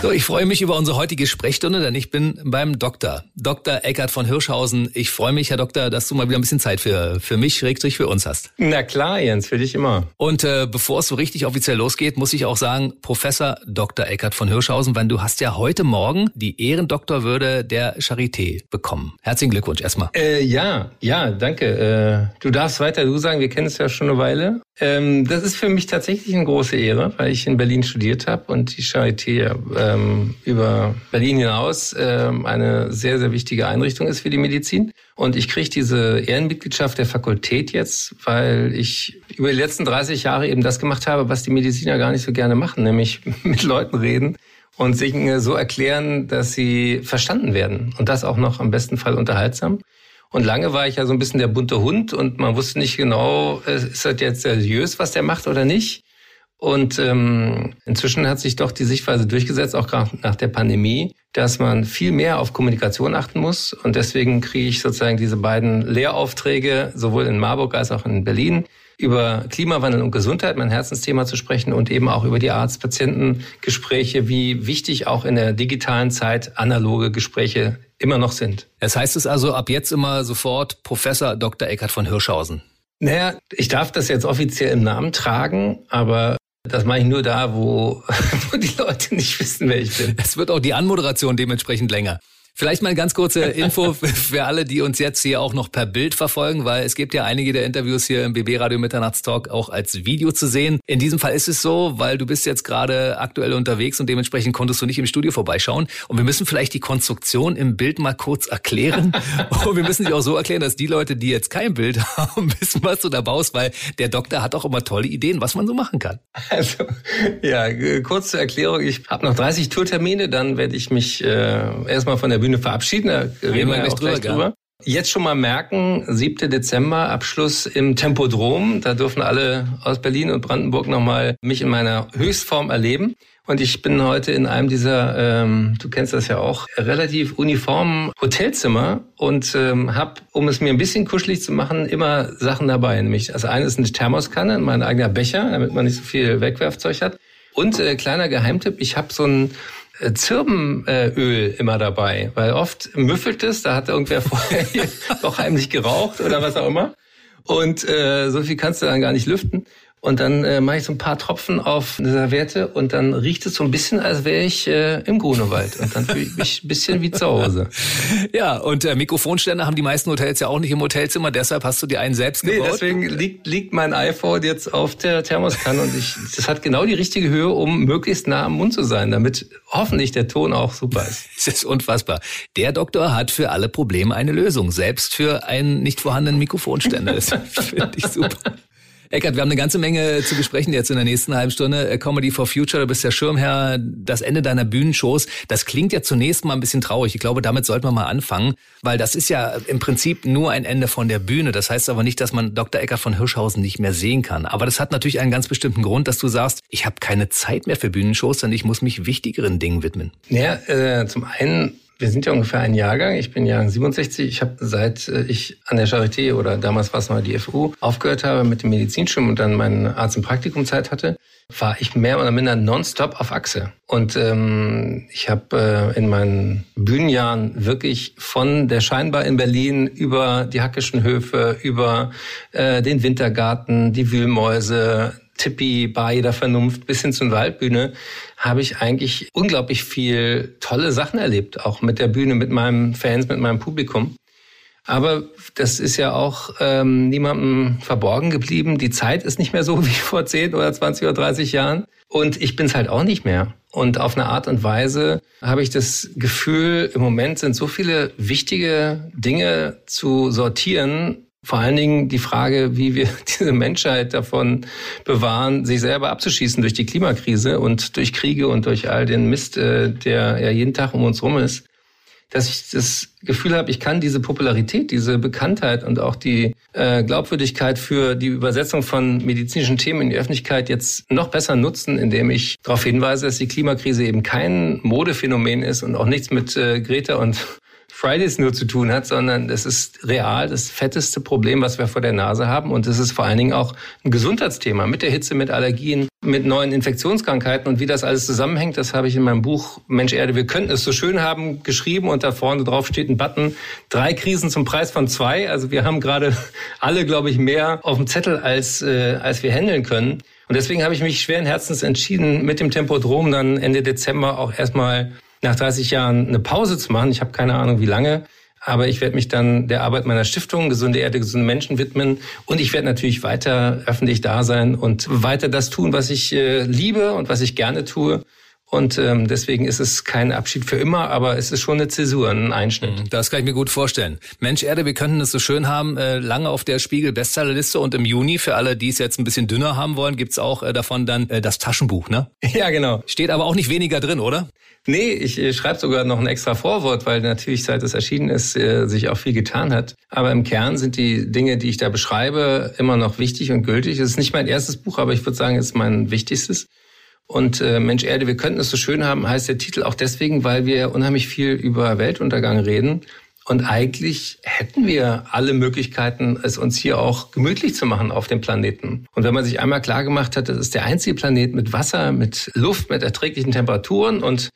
So, ich freue mich über unsere heutige Sprechstunde, denn ich bin beim Doktor. Dr. Eckert von Hirschhausen. Ich freue mich, Herr Doktor, dass du mal wieder ein bisschen Zeit für, für mich, Schrägstrich für uns hast. Na klar, Jens, für dich immer. Und äh, bevor es so richtig offiziell losgeht, muss ich auch sagen, Professor Dr. Eckert von Hirschhausen, weil du hast ja heute Morgen die Ehrendoktorwürde der Charité bekommen. Herzlichen Glückwunsch erstmal. Äh, ja, ja, danke. Äh, du darfst weiter du sagen, wir kennen es ja schon eine Weile. Ähm, das ist für mich tatsächlich eine große Ehre, weil ich in Berlin studiert habe und die Charité ähm, über Berlin hinaus ähm, eine sehr, sehr wichtige Einrichtung ist für die Medizin. Und ich kriege diese Ehrenmitgliedschaft der Fakultät jetzt, weil ich über die letzten 30 Jahre eben das gemacht habe, was die Mediziner gar nicht so gerne machen, nämlich mit Leuten reden und sich so erklären, dass sie verstanden werden. Und das auch noch am besten Fall unterhaltsam. Und lange war ich ja so ein bisschen der bunte Hund und man wusste nicht genau, äh, ist das jetzt seriös, was der macht oder nicht. Und ähm, inzwischen hat sich doch die Sichtweise durchgesetzt, auch gerade nach der Pandemie, dass man viel mehr auf Kommunikation achten muss. Und deswegen kriege ich sozusagen diese beiden Lehraufträge, sowohl in Marburg als auch in Berlin, über Klimawandel und Gesundheit, mein Herzensthema zu sprechen und eben auch über die Arzt-Patienten-Gespräche, wie wichtig auch in der digitalen Zeit analoge Gespräche immer noch sind. Es heißt es also ab jetzt immer sofort Professor Dr. Eckert von Hirschhausen. Naja, ich darf das jetzt offiziell im Namen tragen, aber das mache ich nur da, wo, wo die Leute nicht wissen, wer ich bin. Es wird auch die Anmoderation dementsprechend länger. Vielleicht mal eine ganz kurze Info für alle, die uns jetzt hier auch noch per Bild verfolgen, weil es gibt ja einige der Interviews hier im BB Radio Mitternachtstalk auch als Video zu sehen. In diesem Fall ist es so, weil du bist jetzt gerade aktuell unterwegs und dementsprechend konntest du nicht im Studio vorbeischauen. Und wir müssen vielleicht die Konstruktion im Bild mal kurz erklären. und wir müssen sie auch so erklären, dass die Leute, die jetzt kein Bild haben, wissen, was du da baust, weil der Doktor hat auch immer tolle Ideen, was man so machen kann. Also, ja, kurz zur Erklärung. Ich habe noch 30 Tourtermine, dann werde ich mich äh, erstmal von der Bühne Bühne verabschieden. Da reden wir ja auch gleich drüber. Jetzt schon mal merken, 7. Dezember, Abschluss im Tempodrom. Da dürfen alle aus Berlin und Brandenburg nochmal mich in meiner Höchstform erleben. Und ich bin heute in einem dieser, ähm, du kennst das ja auch, relativ uniformen Hotelzimmer und ähm, habe, um es mir ein bisschen kuschelig zu machen, immer Sachen dabei. Nämlich, also eine ist eine Thermoskanne, mein eigener Becher, damit man nicht so viel Wegwerfzeug hat. Und äh, kleiner Geheimtipp, ich habe so ein Zirbenöl immer dabei, weil oft müffelt es, da hat irgendwer vorher doch heimlich geraucht oder was auch immer. Und äh, so viel kannst du dann gar nicht lüften. Und dann äh, mache ich so ein paar Tropfen auf eine Serviette und dann riecht es so ein bisschen, als wäre ich äh, im Grunewald. Und dann fühle ich mich ein bisschen wie zu Hause. Ja, und äh, Mikrofonständer haben die meisten Hotels ja auch nicht im Hotelzimmer, deshalb hast du dir einen selbst gebaut. Nee, deswegen liegt, liegt mein iPhone jetzt auf der Thermoskanne und ich, das hat genau die richtige Höhe, um möglichst nah am Mund zu sein, damit hoffentlich der Ton auch super ist. Das ist unfassbar. Der Doktor hat für alle Probleme eine Lösung, selbst für einen nicht vorhandenen Mikrofonständer. Das finde ich super. Eckert, wir haben eine ganze Menge zu besprechen jetzt in der nächsten halben Stunde. Äh, Comedy for Future, du bist der Schirmherr, das Ende deiner Bühnenshows. Das klingt ja zunächst mal ein bisschen traurig. Ich glaube, damit sollten wir mal anfangen, weil das ist ja im Prinzip nur ein Ende von der Bühne. Das heißt aber nicht, dass man Dr. Eckert von Hirschhausen nicht mehr sehen kann. Aber das hat natürlich einen ganz bestimmten Grund, dass du sagst, ich habe keine Zeit mehr für Bühnenshows, sondern ich muss mich wichtigeren Dingen widmen. Ja, äh, zum einen wir sind ja ungefähr ein Jahrgang. Ich bin Jahrgang 67. Ich habe seit äh, ich an der Charité oder damals war es mal die FU aufgehört habe mit dem Medizinstudium und dann meine Arzt- und Praktikumzeit hatte, war ich mehr oder minder nonstop auf Achse. Und ähm, ich habe äh, in meinen Bühnenjahren wirklich von der Scheinbar in Berlin über die Hackischen Höfe, über äh, den Wintergarten, die Wühlmäuse, Tippi, Bar jeder Vernunft bis hin zur Waldbühne habe ich eigentlich unglaublich viel tolle Sachen erlebt, auch mit der Bühne, mit meinen Fans, mit meinem Publikum. Aber das ist ja auch ähm, niemandem verborgen geblieben. Die Zeit ist nicht mehr so wie vor 10 oder 20 oder 30 Jahren. Und ich bin es halt auch nicht mehr. Und auf eine Art und Weise habe ich das Gefühl, im Moment sind so viele wichtige Dinge zu sortieren, vor allen Dingen die Frage, wie wir diese Menschheit davon bewahren, sich selber abzuschießen durch die Klimakrise und durch Kriege und durch all den Mist, äh, der ja jeden Tag um uns rum ist, dass ich das Gefühl habe, ich kann diese Popularität, diese Bekanntheit und auch die äh, Glaubwürdigkeit für die Übersetzung von medizinischen Themen in die Öffentlichkeit jetzt noch besser nutzen, indem ich darauf hinweise, dass die Klimakrise eben kein Modephänomen ist und auch nichts mit äh, Greta und Fridays nur zu tun hat, sondern es ist real das fetteste Problem, was wir vor der Nase haben. Und es ist vor allen Dingen auch ein Gesundheitsthema mit der Hitze, mit Allergien, mit neuen Infektionskrankheiten. Und wie das alles zusammenhängt, das habe ich in meinem Buch Mensch Erde, wir könnten es so schön haben geschrieben. Und da vorne drauf steht ein Button, drei Krisen zum Preis von zwei. Also wir haben gerade alle, glaube ich, mehr auf dem Zettel, als, äh, als wir handeln können. Und deswegen habe ich mich schweren Herzens entschieden, mit dem Tempodrom dann Ende Dezember auch erstmal nach 30 Jahren eine Pause zu machen. Ich habe keine Ahnung, wie lange. Aber ich werde mich dann der Arbeit meiner Stiftung Gesunde Erde, gesunde Menschen widmen. Und ich werde natürlich weiter öffentlich da sein und weiter das tun, was ich äh, liebe und was ich gerne tue. Und ähm, deswegen ist es kein Abschied für immer, aber es ist schon eine Zäsur, ein Einschnitt. Mhm, das kann ich mir gut vorstellen. Mensch, Erde, wir könnten es so schön haben, äh, lange auf der Spiegel-Bestsellerliste und im Juni, für alle, die es jetzt ein bisschen dünner haben wollen, gibt's auch äh, davon dann äh, das Taschenbuch, ne? Ja, genau. Steht aber auch nicht weniger drin, oder? Nee, ich äh, schreibe sogar noch ein extra Vorwort, weil natürlich seit es erschienen ist, äh, sich auch viel getan hat. Aber im Kern sind die Dinge, die ich da beschreibe, immer noch wichtig und gültig. Es ist nicht mein erstes Buch, aber ich würde sagen, es ist mein wichtigstes. Und äh, Mensch Erde, wir könnten es so schön haben, heißt der Titel auch deswegen, weil wir unheimlich viel über Weltuntergang reden. Und eigentlich hätten wir alle Möglichkeiten, es uns hier auch gemütlich zu machen auf dem Planeten. Und wenn man sich einmal klar gemacht hat, das ist der einzige Planet mit Wasser, mit Luft, mit erträglichen Temperaturen und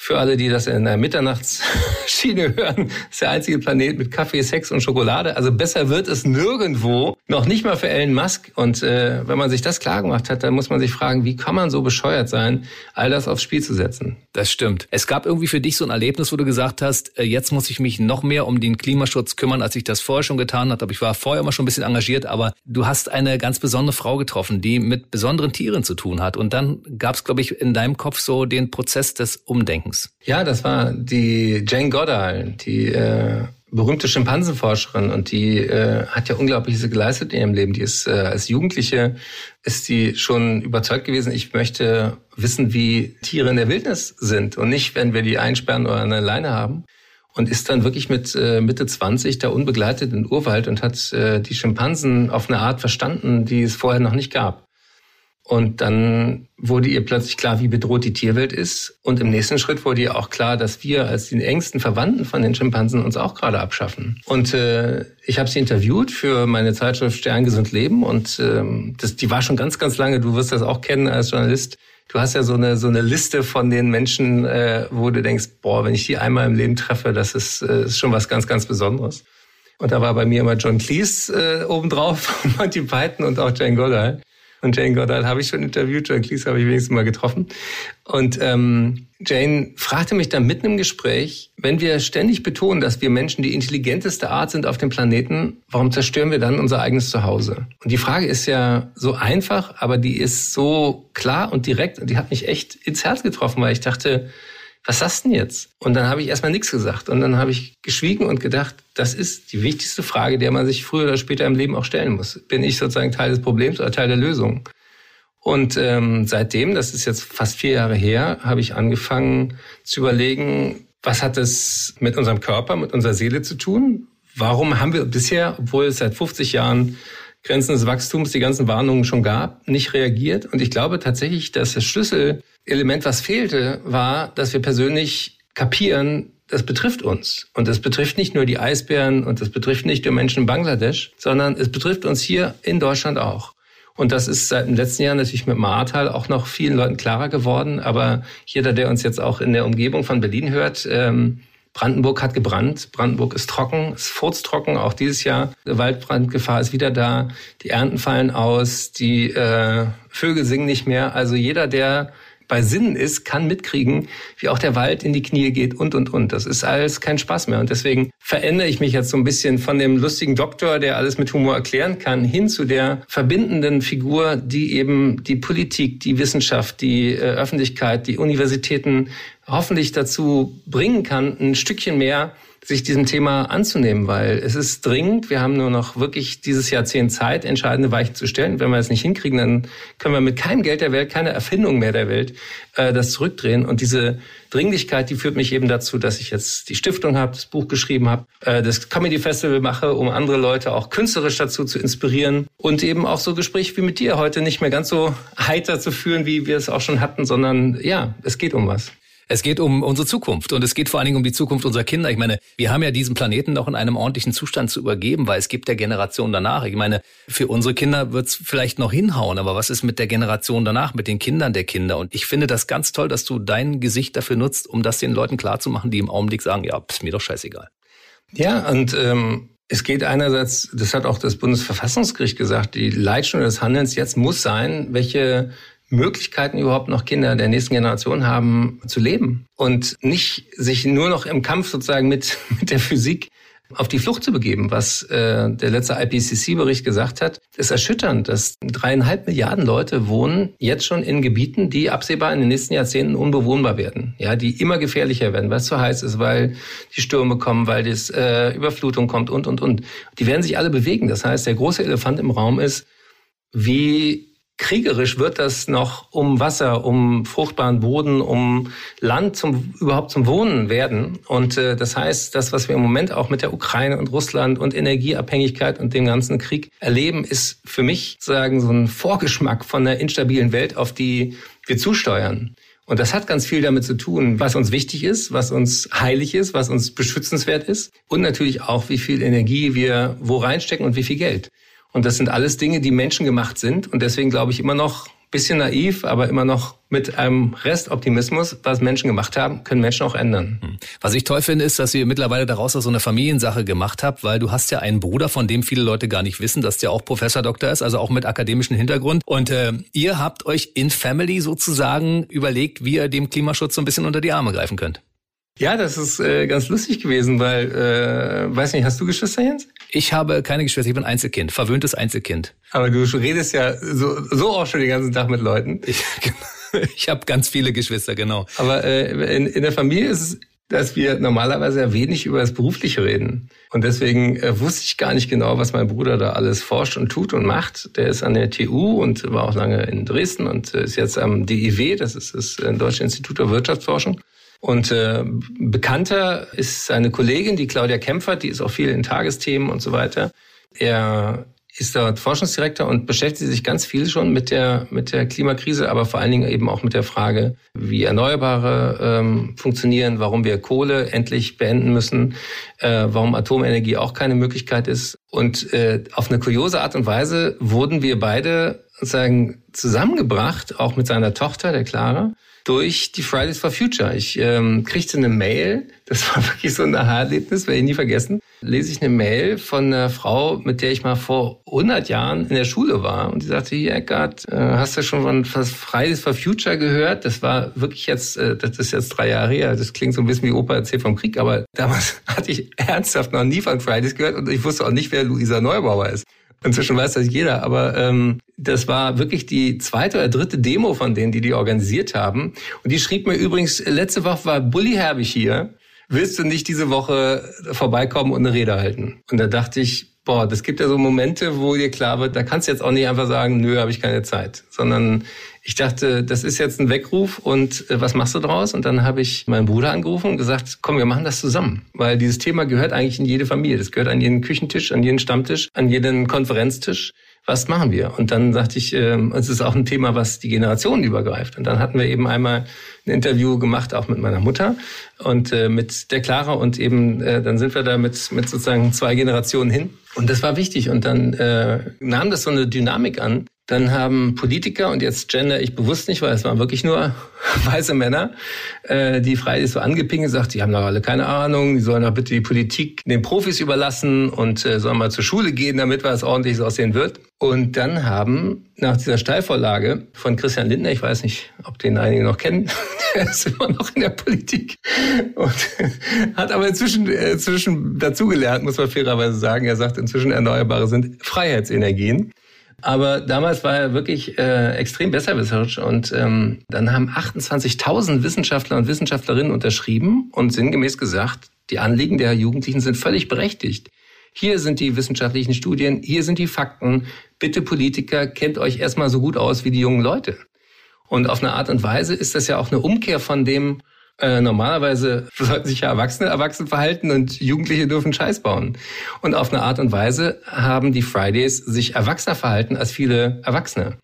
für alle, die das in der Mitternachtsschiene hören, ist der einzige Planet mit Kaffee, Sex und Schokolade. Also besser wird es nirgendwo, noch nicht mal für Elon Musk. Und äh, wenn man sich das klar gemacht hat, dann muss man sich fragen, wie kann man so bescheuert sein, all das aufs Spiel zu setzen? Das stimmt. Es gab irgendwie für dich so ein Erlebnis, wo du gesagt hast, äh, jetzt muss ich mich noch mehr um den Klimaschutz kümmern, als ich das vorher schon getan habe. Ich war vorher immer schon ein bisschen engagiert, aber du hast eine ganz besondere Frau getroffen, die mit besonderen Tieren zu tun hat. Und dann gab es, glaube ich, in deinem Kopf so den Prozess des Umdenkens. Denkens. Ja, das war die Jane Goddard, die äh, berühmte Schimpansenforscherin und die äh, hat ja Unglaubliches geleistet in ihrem Leben. Die ist äh, als Jugendliche ist die schon überzeugt gewesen, ich möchte wissen, wie Tiere in der Wildnis sind und nicht, wenn wir die einsperren oder eine Leine haben. Und ist dann wirklich mit äh, Mitte 20 da unbegleitet in Urwald und hat äh, die Schimpansen auf eine Art verstanden, die es vorher noch nicht gab. Und dann wurde ihr plötzlich klar, wie bedroht die Tierwelt ist. Und im nächsten Schritt wurde ihr auch klar, dass wir als die engsten Verwandten von den Schimpansen uns auch gerade abschaffen. Und äh, ich habe sie interviewt für meine Zeitschrift Stern gesund leben. Und ähm, das, die war schon ganz, ganz lange. Du wirst das auch kennen als Journalist. Du hast ja so eine so eine Liste von den Menschen, äh, wo du denkst, boah, wenn ich die einmal im Leben treffe, das ist, äh, ist schon was ganz, ganz Besonderes. Und da war bei mir immer John Cleese äh, obendrauf, Monty Python und auch Jane Goddard. Und Jane Goddard habe ich schon interviewt, John Cleese habe ich wenigstens mal getroffen. Und ähm, Jane fragte mich dann mitten im Gespräch, wenn wir ständig betonen, dass wir Menschen die intelligenteste Art sind auf dem Planeten, warum zerstören wir dann unser eigenes Zuhause? Und die Frage ist ja so einfach, aber die ist so klar und direkt und die hat mich echt ins Herz getroffen, weil ich dachte, was sagst du denn jetzt? Und dann habe ich erstmal nichts gesagt. Und dann habe ich geschwiegen und gedacht, das ist die wichtigste Frage, der man sich früher oder später im Leben auch stellen muss. Bin ich sozusagen Teil des Problems oder Teil der Lösung? Und ähm, seitdem, das ist jetzt fast vier Jahre her, habe ich angefangen zu überlegen, was hat es mit unserem Körper, mit unserer Seele zu tun? Warum haben wir bisher, obwohl es seit 50 Jahren Grenzen des Wachstums die ganzen Warnungen schon gab, nicht reagiert? Und ich glaube tatsächlich, dass das Schlüsselelement, was fehlte, war, dass wir persönlich kapieren, das betrifft uns. Und das betrifft nicht nur die Eisbären und das betrifft nicht nur Menschen in Bangladesch, sondern es betrifft uns hier in Deutschland auch. Und das ist seit dem letzten Jahr natürlich mit Martal auch noch vielen Leuten klarer geworden. Aber jeder, der uns jetzt auch in der Umgebung von Berlin hört, ähm, Brandenburg hat gebrannt. Brandenburg ist trocken, ist furztrocken, auch dieses Jahr. Waldbrandgefahr ist wieder da. Die Ernten fallen aus, die äh, Vögel singen nicht mehr. Also jeder, der bei Sinnen ist, kann mitkriegen, wie auch der Wald in die Knie geht und, und, und. Das ist alles kein Spaß mehr. Und deswegen verändere ich mich jetzt so ein bisschen von dem lustigen Doktor, der alles mit Humor erklären kann, hin zu der verbindenden Figur, die eben die Politik, die Wissenschaft, die äh, Öffentlichkeit, die Universitäten hoffentlich dazu bringen kann, ein Stückchen mehr sich diesem Thema anzunehmen, weil es ist dringend. Wir haben nur noch wirklich dieses Jahrzehnt Zeit, entscheidende Weichen zu stellen. Wenn wir es nicht hinkriegen, dann können wir mit keinem Geld der Welt, keiner Erfindung mehr der Welt, äh, das zurückdrehen. Und diese Dringlichkeit, die führt mich eben dazu, dass ich jetzt die Stiftung habe, das Buch geschrieben habe, äh, das Comedy Festival mache, um andere Leute auch künstlerisch dazu zu inspirieren und eben auch so Gespräche wie mit dir heute nicht mehr ganz so heiter zu führen, wie wir es auch schon hatten, sondern ja, es geht um was. Es geht um unsere Zukunft und es geht vor allen Dingen um die Zukunft unserer Kinder. Ich meine, wir haben ja diesen Planeten noch in einem ordentlichen Zustand zu übergeben, weil es gibt der Generation danach. Ich meine, für unsere Kinder wird es vielleicht noch hinhauen, aber was ist mit der Generation danach, mit den Kindern der Kinder? Und ich finde das ganz toll, dass du dein Gesicht dafür nutzt, um das den Leuten klarzumachen, die im Augenblick sagen, ja, ist mir doch scheißegal. Ja, und ähm, es geht einerseits, das hat auch das Bundesverfassungsgericht gesagt, die Leitstunde des Handelns jetzt muss sein, welche Möglichkeiten überhaupt noch Kinder der nächsten Generation haben zu leben und nicht sich nur noch im Kampf sozusagen mit, mit der Physik auf die Flucht zu begeben, was äh, der letzte IPCC-Bericht gesagt hat, ist erschütternd, dass dreieinhalb Milliarden Leute wohnen jetzt schon in Gebieten, die absehbar in den nächsten Jahrzehnten unbewohnbar werden, ja, die immer gefährlicher werden, weil es zu heiß ist, weil die Stürme kommen, weil die äh, Überflutung kommt und und und. Die werden sich alle bewegen. Das heißt, der große Elefant im Raum ist, wie kriegerisch wird das noch um Wasser, um fruchtbaren Boden, um Land zum überhaupt zum Wohnen werden. Und äh, das heißt, das, was wir im Moment auch mit der Ukraine und Russland und Energieabhängigkeit und dem ganzen Krieg erleben, ist für mich sagen so ein Vorgeschmack von einer instabilen Welt, auf die wir zusteuern. Und das hat ganz viel damit zu tun, was uns wichtig ist, was uns heilig ist, was uns beschützenswert ist und natürlich auch, wie viel Energie wir wo reinstecken und wie viel Geld. Und das sind alles Dinge, die menschengemacht sind. Und deswegen glaube ich immer noch, bisschen naiv, aber immer noch mit einem Restoptimismus, was Menschen gemacht haben, können Menschen auch ändern. Hm. Was ich toll finde, ist, dass ihr mittlerweile daraus so eine Familiensache gemacht habt, weil du hast ja einen Bruder, von dem viele Leute gar nicht wissen, dass der auch Professor Doktor ist, also auch mit akademischem Hintergrund. Und äh, ihr habt euch in Family sozusagen überlegt, wie ihr dem Klimaschutz so ein bisschen unter die Arme greifen könnt. Ja, das ist äh, ganz lustig gewesen, weil, äh, weiß nicht, hast du Geschwister, Jens? Ich habe keine Geschwister, ich bin Einzelkind, verwöhntes Einzelkind. Aber du redest ja so, so auch schon den ganzen Tag mit Leuten. Ich, ich habe ganz viele Geschwister, genau. Aber äh, in, in der Familie ist es dass wir normalerweise wenig über das Berufliche reden. Und deswegen äh, wusste ich gar nicht genau, was mein Bruder da alles forscht und tut und macht. Der ist an der TU und war auch lange in Dresden und äh, ist jetzt am DIW, das ist das äh, Deutsche Institut der Wirtschaftsforschung. Und äh, bekannter ist seine Kollegin, die Claudia Kempfert, die ist auch viel in Tagesthemen und so weiter. Er ist dort Forschungsdirektor und beschäftigt sich ganz viel schon mit der, mit der Klimakrise, aber vor allen Dingen eben auch mit der Frage, wie Erneuerbare ähm, funktionieren, warum wir Kohle endlich beenden müssen, äh, warum Atomenergie auch keine Möglichkeit ist. Und äh, auf eine kuriose Art und Weise wurden wir beide sozusagen zusammengebracht, auch mit seiner Tochter, der Clara, durch die Fridays for Future. Ich ähm, kriegte eine Mail, das war wirklich so ein Aha-Erlebnis, werde ich nie vergessen. Lese ich eine Mail von einer Frau, mit der ich mal vor 100 Jahren in der Schule war. Und die sagte, hier Eckart, äh, hast du schon von Fridays for Future gehört? Das war wirklich jetzt, äh, das ist jetzt drei Jahre her. Das klingt so ein bisschen wie Opa erzählt vom Krieg, aber damals hatte ich ernsthaft noch nie von Fridays gehört und ich wusste auch nicht, wer Luisa Neubauer ist. Inzwischen weiß das jeder, aber ähm, das war wirklich die zweite oder dritte Demo von denen, die die organisiert haben. Und die schrieb mir übrigens, letzte Woche war Bully Herbig hier. Willst du nicht diese Woche vorbeikommen und eine Rede halten? Und da dachte ich, boah, das gibt ja so Momente, wo dir klar wird, da kannst du jetzt auch nicht einfach sagen, nö, habe ich keine Zeit, sondern ich dachte, das ist jetzt ein Weckruf und äh, was machst du draus? Und dann habe ich meinen Bruder angerufen und gesagt, komm, wir machen das zusammen. Weil dieses Thema gehört eigentlich in jede Familie. Das gehört an jeden Küchentisch, an jeden Stammtisch, an jeden Konferenztisch. Was machen wir? Und dann sagte ich, äh, es ist auch ein Thema, was die Generationen übergreift. Und dann hatten wir eben einmal ein Interview gemacht, auch mit meiner Mutter und äh, mit der Clara. Und eben äh, dann sind wir da mit, mit sozusagen zwei Generationen hin. Und das war wichtig. Und dann äh, nahm das so eine Dynamik an, dann haben Politiker, und jetzt gender ich bewusst nicht, weil es waren wirklich nur weiße Männer, äh, die Fridays so angepinkt gesagt, die haben doch alle keine Ahnung, die sollen doch bitte die Politik den Profis überlassen und äh, sollen mal zur Schule gehen, damit was ordentliches aussehen wird. Und dann haben nach dieser Steilvorlage von Christian Lindner, ich weiß nicht, ob den einige noch kennen, der ist immer noch in der Politik und hat aber inzwischen, äh, inzwischen dazugelernt, muss man fairerweise sagen. Er sagt, inzwischen Erneuerbare sind Freiheitsenergien. Aber damals war er wirklich äh, extrem besserwisserisch und ähm, dann haben 28.000 Wissenschaftler und Wissenschaftlerinnen unterschrieben und sinngemäß gesagt, die Anliegen der Jugendlichen sind völlig berechtigt. Hier sind die wissenschaftlichen Studien, hier sind die Fakten. Bitte Politiker, kennt euch erstmal so gut aus wie die jungen Leute. Und auf eine Art und Weise ist das ja auch eine Umkehr von dem, äh, normalerweise sollten sich ja Erwachsene erwachsen verhalten und Jugendliche dürfen Scheiß bauen. Und auf eine Art und Weise haben die Fridays sich erwachsener verhalten als viele Erwachsene.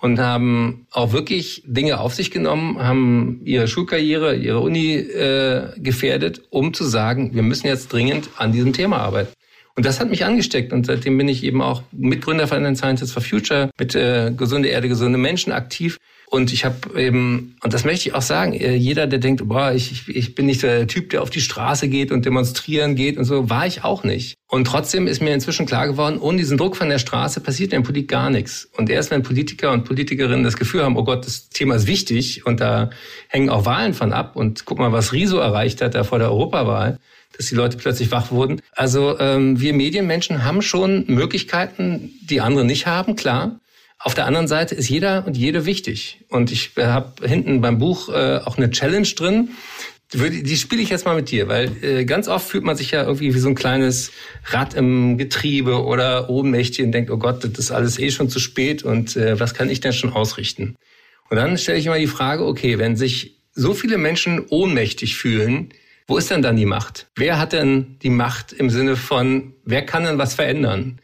und haben auch wirklich Dinge auf sich genommen, haben ihre Schulkarriere, ihre Uni äh, gefährdet, um zu sagen, wir müssen jetzt dringend an diesem Thema arbeiten. Und das hat mich angesteckt und seitdem bin ich eben auch Mitgründer von den Scientists for Future mit äh, Gesunde Erde, gesunde Menschen aktiv. Und ich habe eben, und das möchte ich auch sagen, äh, jeder, der denkt, boah, ich, ich bin nicht der Typ, der auf die Straße geht und demonstrieren geht und so, war ich auch nicht. Und trotzdem ist mir inzwischen klar geworden, ohne diesen Druck von der Straße passiert in der Politik gar nichts. Und erst wenn Politiker und Politikerinnen das Gefühl haben, oh Gott, das Thema ist wichtig und da hängen auch Wahlen von ab und guck mal, was Riso erreicht hat da vor der Europawahl, dass die Leute plötzlich wach wurden. Also ähm, wir Medienmenschen haben schon Möglichkeiten, die andere nicht haben, klar. Auf der anderen Seite ist jeder und jede wichtig. Und ich habe hinten beim Buch äh, auch eine Challenge drin. Die, die spiele ich jetzt mal mit dir, weil äh, ganz oft fühlt man sich ja irgendwie wie so ein kleines Rad im Getriebe oder ohnmächtig und denkt, oh Gott, das ist alles eh schon zu spät und äh, was kann ich denn schon ausrichten? Und dann stelle ich immer die Frage, okay, wenn sich so viele Menschen ohnmächtig fühlen, wo ist denn dann die Macht? Wer hat denn die Macht im Sinne von, wer kann denn was verändern?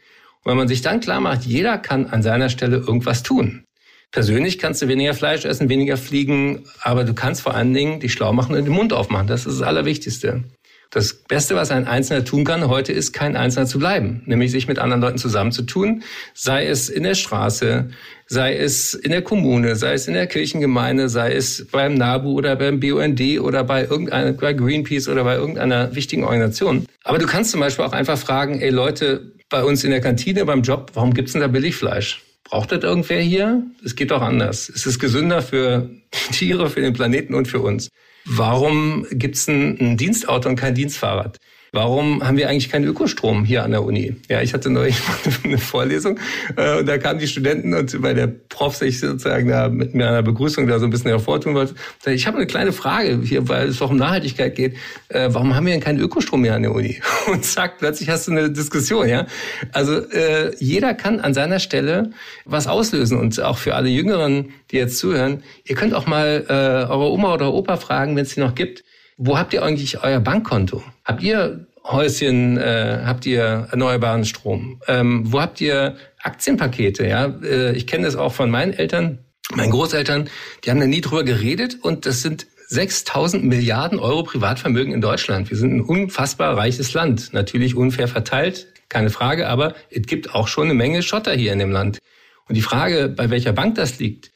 Wenn man sich dann klar macht, jeder kann an seiner Stelle irgendwas tun. Persönlich kannst du weniger Fleisch essen, weniger fliegen, aber du kannst vor allen Dingen dich schlau machen und den Mund aufmachen. Das ist das Allerwichtigste. Das Beste, was ein Einzelner tun kann heute, ist kein Einzelner zu bleiben, nämlich sich mit anderen Leuten zusammenzutun, sei es in der Straße, sei es in der Kommune, sei es in der Kirchengemeinde, sei es beim NABU oder beim BUND oder bei irgendeiner, bei Greenpeace oder bei irgendeiner wichtigen Organisation. Aber du kannst zum Beispiel auch einfach fragen, ey Leute, bei uns in der Kantine, beim Job, warum gibt's denn da Billigfleisch? Braucht das irgendwer hier? Es geht doch anders. Es ist gesünder für Tiere, für den Planeten und für uns. Warum gibt's ein, ein Dienstauto und kein Dienstfahrrad? Warum haben wir eigentlich keinen Ökostrom hier an der Uni? Ja, ich hatte neulich eine Vorlesung äh, und da kamen die Studenten und weil der Prof sich sozusagen da mit mir einer Begrüßung da so ein bisschen hervortun wollte, ich habe eine kleine Frage hier, weil es doch um Nachhaltigkeit geht. Äh, warum haben wir denn keinen Ökostrom mehr an der Uni? Und zack, plötzlich hast du eine Diskussion, ja. Also äh, jeder kann an seiner Stelle was auslösen und auch für alle Jüngeren, die jetzt zuhören, ihr könnt auch mal äh, eure Oma oder Opa fragen, wenn es die noch gibt, wo habt ihr eigentlich euer Bankkonto? Habt ihr Häuschen, äh, habt ihr erneuerbaren Strom? Ähm, wo habt ihr Aktienpakete? Ja, äh, ich kenne das auch von meinen Eltern, meinen Großeltern. Die haben da nie drüber geredet und das sind 6000 Milliarden Euro Privatvermögen in Deutschland. Wir sind ein unfassbar reiches Land. Natürlich unfair verteilt, keine Frage, aber es gibt auch schon eine Menge Schotter hier in dem Land. Und die Frage, bei welcher Bank das liegt,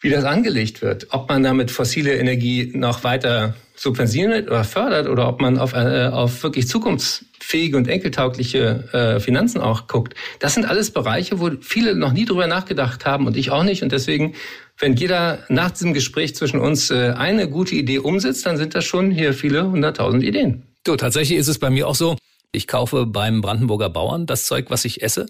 wie das angelegt wird, ob man damit fossile Energie noch weiter subventioniert oder fördert oder ob man auf, äh, auf wirklich zukunftsfähige und enkeltaugliche äh, Finanzen auch guckt. Das sind alles Bereiche, wo viele noch nie drüber nachgedacht haben und ich auch nicht. Und deswegen, wenn jeder nach diesem Gespräch zwischen uns äh, eine gute Idee umsetzt, dann sind das schon hier viele hunderttausend Ideen. Du, tatsächlich ist es bei mir auch so. Ich kaufe beim Brandenburger Bauern das Zeug, was ich esse.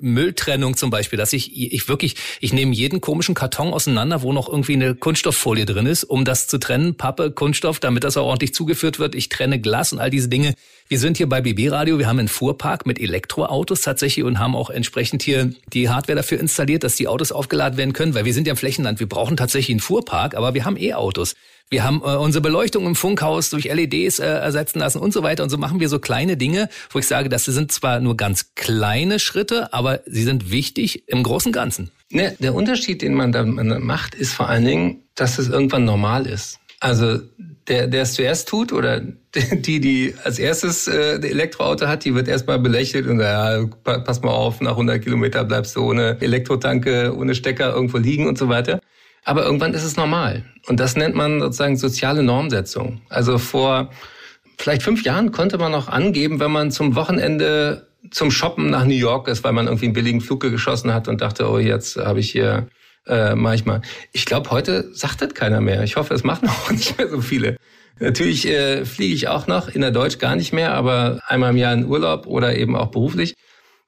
Mülltrennung zum Beispiel, dass ich, ich wirklich, ich nehme jeden komischen Karton auseinander, wo noch irgendwie eine Kunststofffolie drin ist, um das zu trennen, Pappe, Kunststoff, damit das auch ordentlich zugeführt wird. Ich trenne Glas und all diese Dinge. Wir sind hier bei BB Radio, wir haben einen Fuhrpark mit Elektroautos tatsächlich und haben auch entsprechend hier die Hardware dafür installiert, dass die Autos aufgeladen werden können, weil wir sind ja im Flächenland, wir brauchen tatsächlich einen Fuhrpark, aber wir haben E-Autos. Wir haben äh, unsere Beleuchtung im Funkhaus durch LEDs äh, ersetzen lassen und so weiter. Und so machen wir so kleine Dinge, wo ich sage, das sind zwar nur ganz kleine Schritte, aber sie sind wichtig im großen Ganzen. Ne, der Unterschied, den man da macht, ist vor allen Dingen, dass es irgendwann normal ist. Also der, der es zuerst tut oder die, die als erstes äh, Elektroauto hat, die wird erstmal belächelt und ja, pass mal auf, nach 100 Kilometer bleibst du ohne Elektrotanke, ohne Stecker irgendwo liegen und so weiter. Aber irgendwann ist es normal. Und das nennt man sozusagen soziale Normsetzung. Also vor vielleicht fünf Jahren konnte man noch angeben, wenn man zum Wochenende zum Shoppen nach New York ist, weil man irgendwie einen billigen Flug geschossen hat und dachte, oh, jetzt habe ich hier äh, manchmal. Ich glaube, heute sagt das keiner mehr. Ich hoffe, es machen auch nicht mehr so viele. Natürlich äh, fliege ich auch noch, in der Deutsch gar nicht mehr, aber einmal im Jahr in Urlaub oder eben auch beruflich.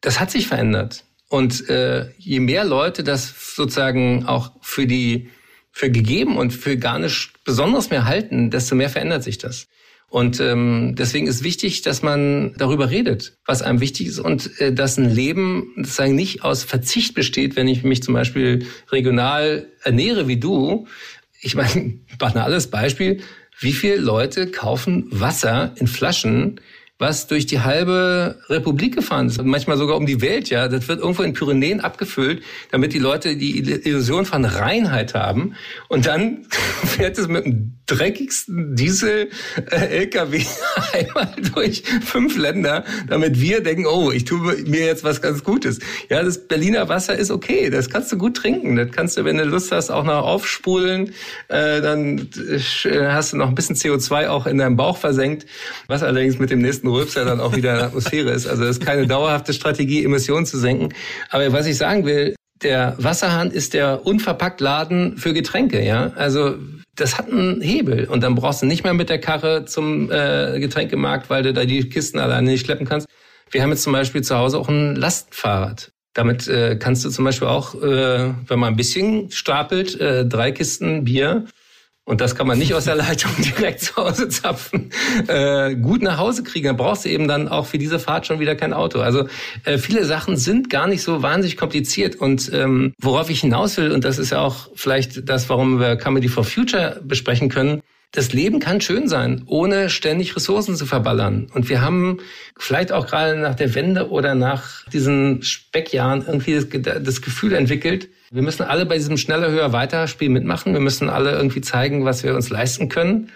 Das hat sich verändert. Und äh, je mehr Leute das sozusagen auch für die für gegeben und für gar nicht besonders mehr halten, desto mehr verändert sich das. Und ähm, deswegen ist wichtig, dass man darüber redet, was einem wichtig ist und äh, dass ein Leben sozusagen nicht aus Verzicht besteht, wenn ich mich zum Beispiel regional ernähre wie du. Ich meine, banales Beispiel, wie viele Leute kaufen Wasser in Flaschen, was durch die halbe Republik gefahren ist, manchmal sogar um die Welt, ja. Das wird irgendwo in Pyrenäen abgefüllt, damit die Leute die Illusion von Reinheit haben. Und dann fährt es mit dem dreckigsten Diesel-LKW einmal durch fünf Länder, damit wir denken, oh, ich tue mir jetzt was ganz Gutes. Ja, das Berliner Wasser ist okay, das kannst du gut trinken. Das kannst du, wenn du Lust hast, auch noch aufspulen. Äh, dann äh, hast du noch ein bisschen CO2 auch in deinem Bauch versenkt, was allerdings mit dem nächsten Rülpser dann auch wieder in der Atmosphäre ist. Also das ist keine dauerhafte Strategie, Emissionen zu senken. Aber was ich sagen will, der Wasserhahn ist der unverpackt Laden für Getränke, ja. Also das hat einen Hebel und dann brauchst du nicht mehr mit der Karre zum äh, Getränkemarkt, weil du da die Kisten alleine nicht schleppen kannst. Wir haben jetzt zum Beispiel zu Hause auch ein Lastenfahrrad. Damit äh, kannst du zum Beispiel auch, äh, wenn man ein bisschen stapelt, äh, drei Kisten Bier und das kann man nicht aus der Leitung direkt zu Hause zapfen, äh, gut nach Hause kriegen. Dann brauchst du eben dann auch für diese Fahrt schon wieder kein Auto. Also äh, viele Sachen sind gar nicht so wahnsinnig kompliziert. Und ähm, worauf ich hinaus will, und das ist ja auch vielleicht das, warum wir Comedy for Future besprechen können, das Leben kann schön sein, ohne ständig Ressourcen zu verballern. Und wir haben vielleicht auch gerade nach der Wende oder nach diesen Speckjahren irgendwie das, das Gefühl entwickelt, wir müssen alle bei diesem schneller, höher, weiter Spiel mitmachen. Wir müssen alle irgendwie zeigen, was wir uns leisten können.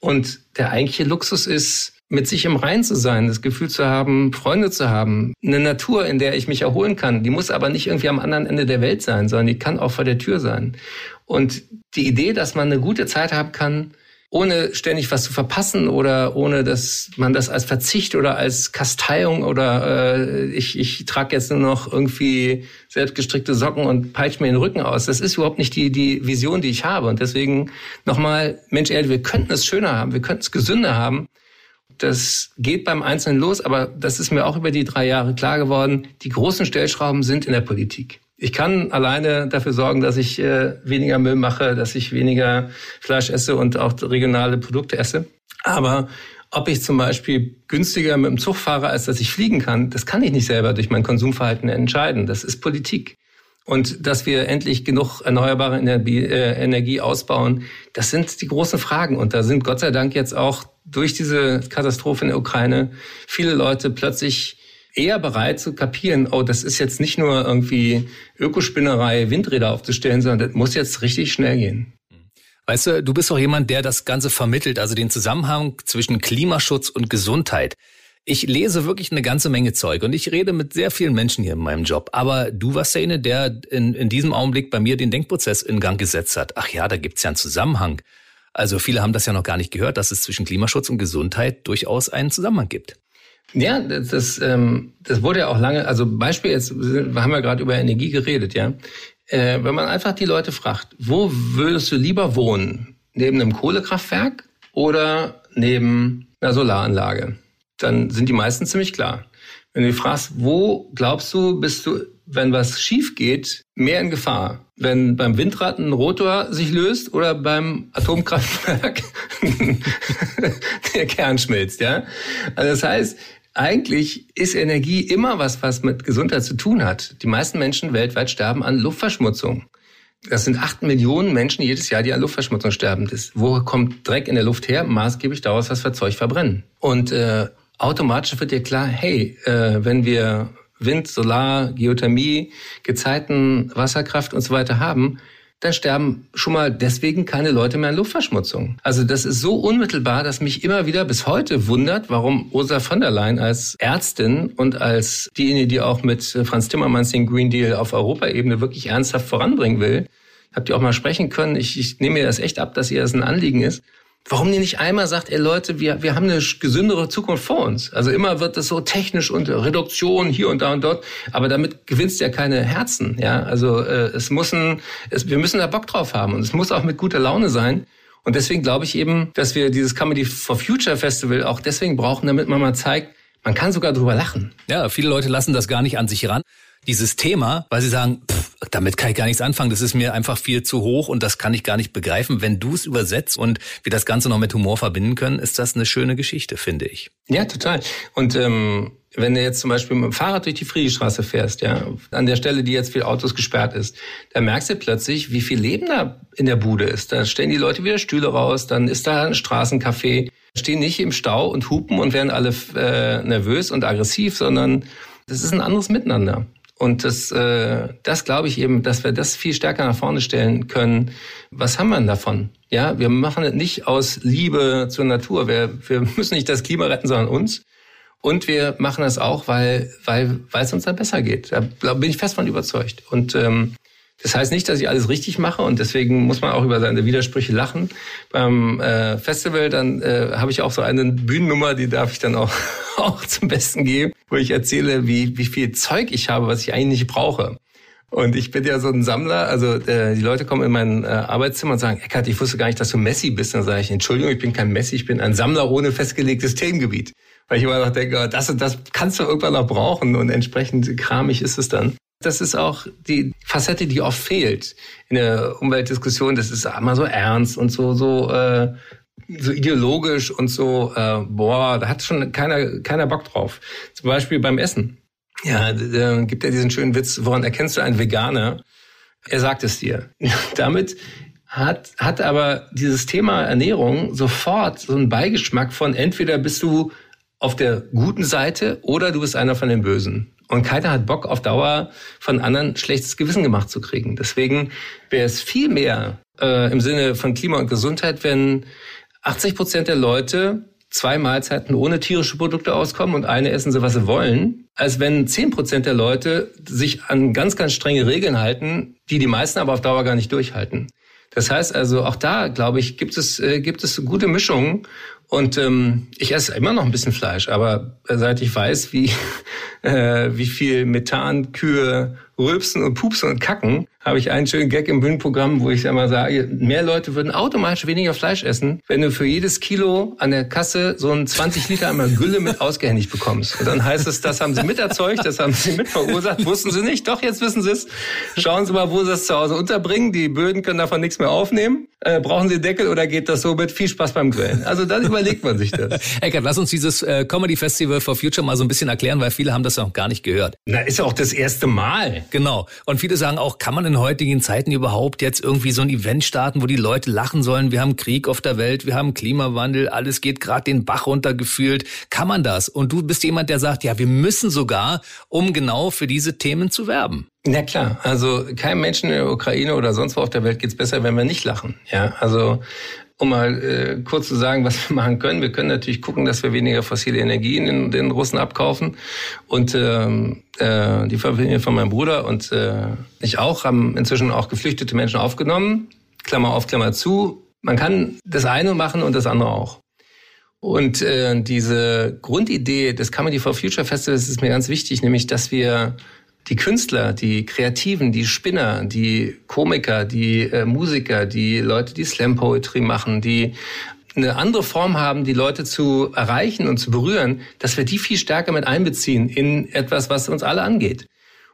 Und der eigentliche Luxus ist, mit sich im Rein zu sein, das Gefühl zu haben, Freunde zu haben, eine Natur, in der ich mich erholen kann. Die muss aber nicht irgendwie am anderen Ende der Welt sein, sondern die kann auch vor der Tür sein. Und die Idee, dass man eine gute Zeit haben kann, ohne ständig was zu verpassen oder ohne dass man das als Verzicht oder als Kasteiung oder äh, ich, ich trage jetzt nur noch irgendwie selbstgestrickte Socken und peitsche mir den Rücken aus. Das ist überhaupt nicht die, die Vision, die ich habe. Und deswegen nochmal, Mensch, ehrlich, wir könnten es schöner haben, wir könnten es gesünder haben. Das geht beim Einzelnen los, aber das ist mir auch über die drei Jahre klar geworden. Die großen Stellschrauben sind in der Politik. Ich kann alleine dafür sorgen, dass ich äh, weniger Müll mache, dass ich weniger Fleisch esse und auch regionale Produkte esse. Aber ob ich zum Beispiel günstiger mit dem Zug fahre, als dass ich fliegen kann, das kann ich nicht selber durch mein Konsumverhalten entscheiden. Das ist Politik. Und dass wir endlich genug erneuerbare Energie, äh, Energie ausbauen, das sind die großen Fragen. Und da sind Gott sei Dank jetzt auch durch diese Katastrophe in der Ukraine viele Leute plötzlich eher bereit zu kapieren, oh, das ist jetzt nicht nur irgendwie Ökospinnerei, Windräder aufzustellen, sondern das muss jetzt richtig schnell gehen. Weißt du, du bist doch jemand, der das Ganze vermittelt, also den Zusammenhang zwischen Klimaschutz und Gesundheit. Ich lese wirklich eine ganze Menge Zeug und ich rede mit sehr vielen Menschen hier in meinem Job. Aber du warst derjenige, der in, in diesem Augenblick bei mir den Denkprozess in Gang gesetzt hat. Ach ja, da gibt's ja einen Zusammenhang. Also viele haben das ja noch gar nicht gehört, dass es zwischen Klimaschutz und Gesundheit durchaus einen Zusammenhang gibt. Ja, das, das, ähm, das wurde ja auch lange, also Beispiel jetzt, wir haben ja gerade über Energie geredet, ja. Äh, wenn man einfach die Leute fragt, wo würdest du lieber wohnen? Neben einem Kohlekraftwerk oder neben einer Solaranlage? Dann sind die meisten ziemlich klar. Wenn du fragst, wo glaubst du, bist du, wenn was schief geht, mehr in Gefahr? Wenn beim Windrad ein Rotor sich löst oder beim Atomkraftwerk der Kern schmilzt, ja? Also das heißt, eigentlich ist Energie immer was, was mit Gesundheit zu tun hat. Die meisten Menschen weltweit sterben an Luftverschmutzung. Das sind acht Millionen Menschen jedes Jahr, die an Luftverschmutzung sterben. Das, wo kommt Dreck in der Luft her? Maßgeblich daraus, was wir Zeug verbrennen. Und äh, automatisch wird dir klar, hey, äh, wenn wir Wind, Solar, Geothermie, Gezeiten, Wasserkraft und so weiter haben, dann sterben schon mal deswegen keine Leute mehr an Luftverschmutzung. Also das ist so unmittelbar, dass mich immer wieder bis heute wundert, warum Ursula von der Leyen als Ärztin und als diejenige, die auch mit Franz Timmermans den Green Deal auf Europaebene wirklich ernsthaft voranbringen will, habt ihr auch mal sprechen können. Ich, ich nehme mir das echt ab, dass ihr das ein Anliegen ist. Warum ihr nicht einmal sagt, ey Leute, wir, wir haben eine gesündere Zukunft vor uns. Also immer wird das so technisch und Reduktion hier und da und dort, aber damit gewinnst du ja keine Herzen. Ja, also äh, es muss ein, es, wir müssen da Bock drauf haben und es muss auch mit guter Laune sein. Und deswegen glaube ich eben, dass wir dieses Comedy for Future Festival auch deswegen brauchen, damit man mal zeigt, man kann sogar drüber lachen. Ja, viele Leute lassen das gar nicht an sich ran dieses Thema, weil sie sagen, pff, damit kann ich gar nichts anfangen, das ist mir einfach viel zu hoch und das kann ich gar nicht begreifen. Wenn du es übersetzt und wir das Ganze noch mit Humor verbinden können, ist das eine schöne Geschichte, finde ich. Ja, total. Und ähm, wenn du jetzt zum Beispiel mit dem Fahrrad durch die Friedrichstraße fährst, ja, an der Stelle, die jetzt für Autos gesperrt ist, da merkst du plötzlich, wie viel Leben da in der Bude ist. Da stellen die Leute wieder Stühle raus, dann ist da ein Straßencafé. stehen nicht im Stau und hupen und werden alle äh, nervös und aggressiv, sondern das ist ein anderes Miteinander. Und das, äh, das glaube ich eben, dass wir das viel stärker nach vorne stellen können. Was haben wir denn davon? Ja, wir machen es nicht aus Liebe zur Natur. Wir, wir müssen nicht das Klima retten, sondern uns. Und wir machen das auch, weil, weil, weil es uns dann besser geht. Da bin ich fest von überzeugt. Und ähm, das heißt nicht, dass ich alles richtig mache und deswegen muss man auch über seine Widersprüche lachen. Beim äh, Festival dann äh, habe ich auch so eine Bühnennummer, die darf ich dann auch, auch zum Besten geben, wo ich erzähle, wie, wie viel Zeug ich habe, was ich eigentlich nicht brauche. Und ich bin ja so ein Sammler, also äh, die Leute kommen in mein äh, Arbeitszimmer und sagen, Eckart, ich wusste gar nicht, dass du Messi bist. Dann sage ich, Entschuldigung, ich bin kein Messi, ich bin ein Sammler ohne festgelegtes Themengebiet. Weil ich immer noch denke, oh, das das kannst du irgendwann noch brauchen und entsprechend kramig ist es dann. Das ist auch die Facette, die oft fehlt in der Umweltdiskussion. Das ist immer so ernst und so, so, äh, so ideologisch und so, äh, boah, da hat schon keiner, keiner Bock drauf. Zum Beispiel beim Essen. Ja, da gibt ja diesen schönen Witz, woran erkennst du einen Veganer? Er sagt es dir. Damit hat, hat aber dieses Thema Ernährung sofort so einen Beigeschmack von entweder bist du auf der guten Seite oder du bist einer von den Bösen. Und keiner hat Bock auf Dauer von anderen schlechtes Gewissen gemacht zu kriegen. Deswegen wäre es viel mehr äh, im Sinne von Klima und Gesundheit, wenn 80 Prozent der Leute zwei Mahlzeiten ohne tierische Produkte auskommen und eine essen sie, was sie wollen, als wenn 10 Prozent der Leute sich an ganz, ganz strenge Regeln halten, die die meisten aber auf Dauer gar nicht durchhalten. Das heißt also, auch da, glaube ich, gibt es, äh, gibt es gute Mischungen. Und ähm, ich esse immer noch ein bisschen Fleisch, aber seit ich weiß, wie, äh, wie viel Methan Kühe rülpsen und pupsen und kacken, habe ich einen schönen Gag im Bühnenprogramm, wo ich immer sage, mehr Leute würden automatisch weniger Fleisch essen, wenn du für jedes Kilo an der Kasse so ein 20 Liter einmal Gülle mit ausgehändigt bekommst. Und dann heißt es, das haben sie miterzeugt, das haben sie mitverursacht, wussten sie nicht, doch jetzt wissen sie es. Schauen Sie mal, wo sie es zu Hause unterbringen. Die Böden können davon nichts mehr aufnehmen. Äh, brauchen Sie Deckel oder geht das so mit? Viel Spaß beim Grillen. Also dann überlegt man sich das. Eckert, lass uns dieses äh, Comedy Festival for Future mal so ein bisschen erklären, weil viele haben das noch gar nicht gehört. Na, ist ja auch das erste Mal. Genau. Und viele sagen auch, kann man in heutigen Zeiten überhaupt jetzt irgendwie so ein Event starten, wo die Leute lachen sollen? Wir haben Krieg auf der Welt, wir haben Klimawandel, alles geht gerade den Bach runtergefühlt. Kann man das? Und du bist jemand, der sagt, ja, wir müssen sogar, um genau für diese Themen zu werben. Na klar, also keinem Menschen in der Ukraine oder sonst wo auf der Welt geht's besser, wenn wir nicht lachen. Ja, also um mal äh, kurz zu sagen, was wir machen können. Wir können natürlich gucken, dass wir weniger fossile Energien in den Russen abkaufen. Und ähm, äh, die Familie von meinem Bruder und äh, ich auch haben inzwischen auch geflüchtete Menschen aufgenommen. Klammer auf, Klammer zu. Man kann das eine machen und das andere auch. Und äh, diese Grundidee des Comedy for Future Festivals ist mir ganz wichtig, nämlich dass wir die Künstler, die Kreativen, die Spinner, die Komiker, die äh, Musiker, die Leute, die Slam Poetry machen, die eine andere Form haben, die Leute zu erreichen und zu berühren, dass wir die viel stärker mit einbeziehen in etwas, was uns alle angeht.